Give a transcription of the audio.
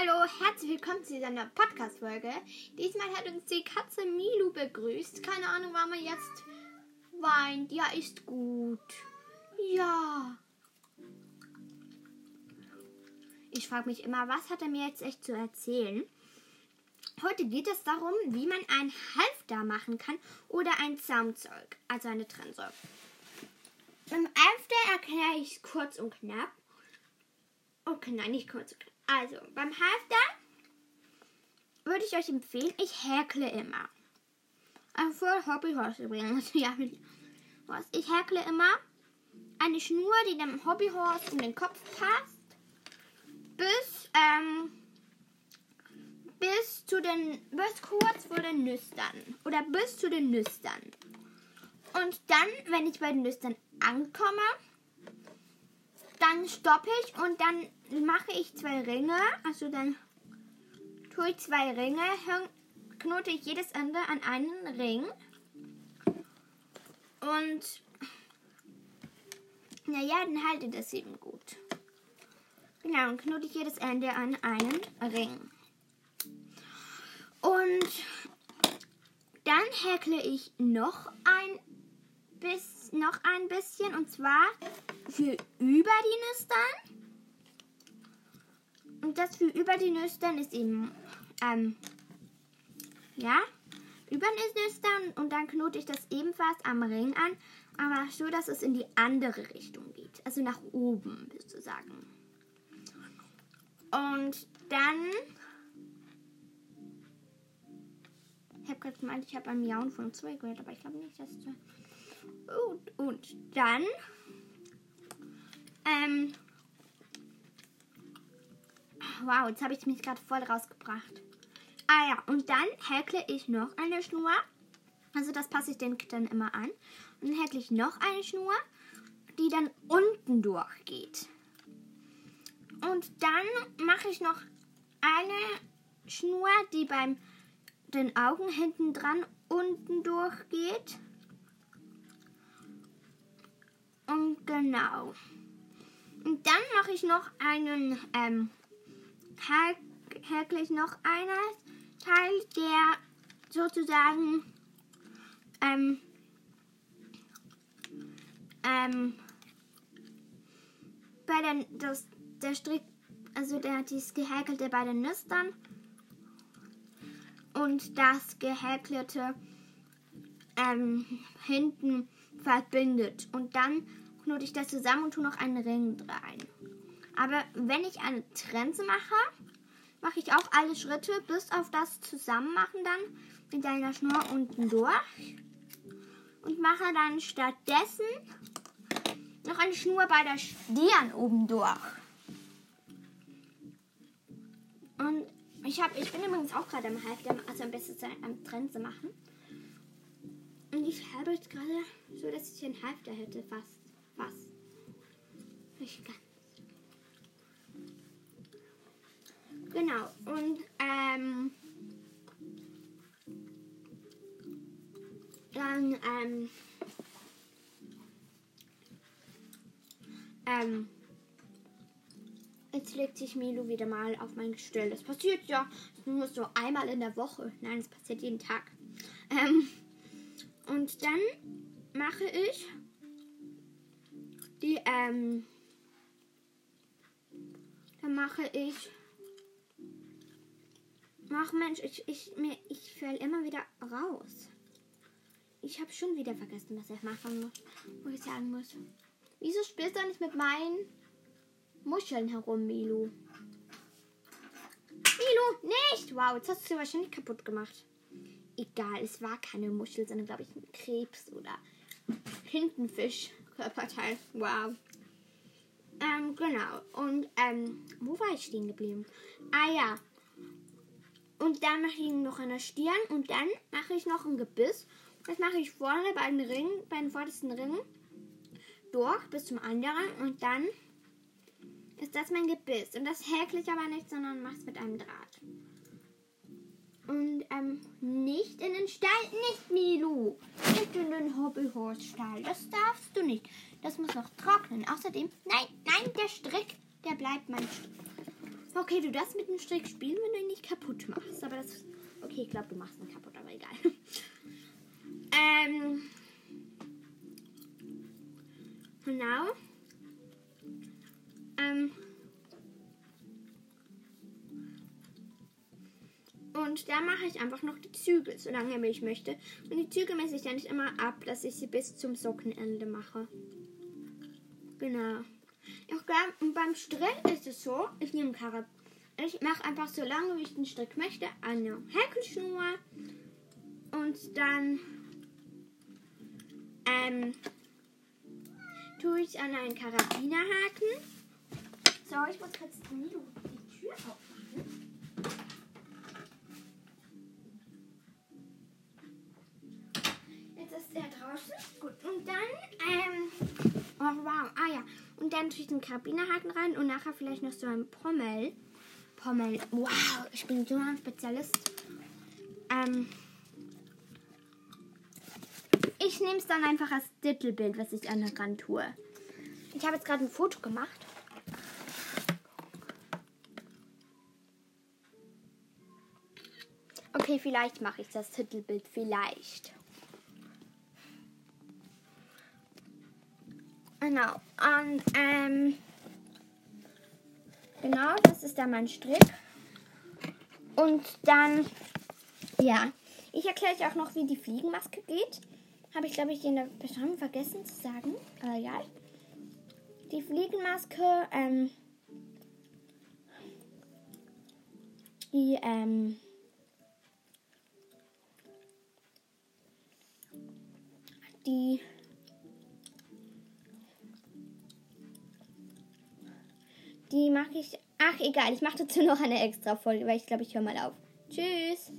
Hallo, herzlich willkommen zu dieser Podcast-Folge. Diesmal hat uns die Katze Milu begrüßt. Keine Ahnung, warum er jetzt weint. Ja, ist gut. Ja. Ich frage mich immer, was hat er mir jetzt echt zu erzählen? Heute geht es darum, wie man ein Halfter machen kann oder ein Zaumzeug, also eine Trense. Beim Halfter erkläre ich es kurz und knapp. Okay, nein, nicht kurz und knapp. Also, beim Halfter würde ich euch empfehlen, ich häkle immer. Also voll Hobbyhorse übrigens. Ja, was. Ich häkle immer eine Schnur, die dem Hobbyhorse um den Kopf passt, bis, ähm, bis zu den, bis kurz vor den Nüstern. Oder bis zu den Nüstern. Und dann, wenn ich bei den Nüstern ankomme, dann stoppe ich und dann mache ich zwei Ringe. Also dann tue ich zwei Ringe, knote ich jedes Ende an einen Ring. Und naja, dann haltet das eben gut. Genau, dann knote ich jedes Ende an einen Ring. Und dann häkle ich noch ein bis noch ein bisschen und zwar für über die Nüstern. Und das für über die Nüstern ist eben, ähm, ja, über die Nüstern und dann knote ich das ebenfalls am Ring an, aber so, dass es in die andere Richtung geht. Also nach oben, sozusagen. Und dann. Ich habe gerade gemeint, ich habe ein Miauen von zwei gehört, aber ich glaube nicht, dass. Und, und dann ähm, wow, jetzt habe ich mich gerade voll rausgebracht. Ah ja, und dann häkle ich noch eine Schnur. Also das passe ich den dann immer an. Und dann häkle ich noch eine Schnur, die dann unten durchgeht. Und dann mache ich noch eine Schnur, die beim den Augen hinten dran unten durchgeht. Und genau. Und dann mache ich noch einen, ähm, häkle ich noch einen Teil, der sozusagen, ähm, ähm, bei den, das, der Strick, also der, dieses gehäkelte bei den Nüstern und das gehäkelte ähm, hinten verbindet. Und dann knote ich das zusammen und tue noch einen Ring rein. Aber wenn ich eine Trense mache, mache ich auch alle Schritte bis auf das Zusammenmachen dann mit einer Schnur unten durch. Und mache dann stattdessen noch eine Schnur bei der Stirn oben durch. Und ich, hab, ich bin übrigens auch gerade am Halfter, also am besten am Trense machen. Und ich habe jetzt gerade so, dass ich einen Halfter hätte fast Genau, und ähm, dann ähm, ähm, jetzt legt sich Milo wieder mal auf mein Gestell. Das passiert ja nur so einmal in der Woche. Nein, es passiert jeden Tag. Ähm, und dann mache ich die, ähm, dann mache ich, ach Mensch, ich, ich, ich fäll immer wieder raus. Ich habe schon wieder vergessen, was ich machen muss, wo ich sagen muss. Wieso spielst du nicht mit meinen Muscheln herum, Milo? Milo, nicht! Wow, jetzt hast du sie wahrscheinlich kaputt gemacht. Egal, es war keine Muschel, sondern glaube ich ein Krebs oder Tintenfisch. Körperteil. Wow. Ähm, genau. Und, ähm, wo war ich stehen geblieben? Ah ja. Und dann mache ich noch eine Stirn und dann mache ich noch ein Gebiss. Das mache ich vorne bei den Ringen, bei den vordersten Ringen durch bis zum anderen und dann ist das mein Gebiss. Und das häkle ich aber nicht, sondern mache es mit einem Draht. Und ähm, nicht in den Stall, nicht Milu. Nicht in den Hobbyhorse-Stall. Das darfst du nicht. Das muss noch trocknen. Außerdem, nein, nein, der Strick, der bleibt mein Strick. Okay, du darfst mit dem Strick spielen, wenn du ihn nicht kaputt. Okay, ich glaube, du machst ihn kaputt, aber egal. ähm. Genau. Ähm. Und da mache ich einfach noch die Zügel, solange ich möchte. Und die Zügel messe ich dann nicht immer ab, dass ich sie bis zum Sockenende mache. Genau. Auch beim Strick ist es so, ich nehme Karab ich mache einfach so lange, wie ich den Strick möchte, eine Häkelschnur und dann ähm, tue ich an einen Karabinerhaken. So, ich muss kurz die Tür aufmachen. Jetzt ist er draußen. Gut, und dann, ähm, oh wow, ah ja, und dann tue ich den Karabinerhaken rein und nachher vielleicht noch so ein Pommel. Pommel. Wow, ich bin so ein Spezialist. Ähm, ich nehme es dann einfach als Titelbild, was ich an der Rand tue. Ich habe jetzt gerade ein Foto gemacht. Okay, vielleicht mache ich das Titelbild. Vielleicht. Genau. Und, ähm, Genau, das ist da mein Strick. Und dann, ja, ich erkläre euch auch noch, wie die Fliegenmaske geht. Habe ich, glaube ich, in der Beschreibung vergessen zu sagen. Aber ja. Die Fliegenmaske, ähm, die, ähm, die Mache ich. Ach, egal. Ich mache dazu noch eine extra Folge, weil ich glaube, ich höre mal auf. Tschüss.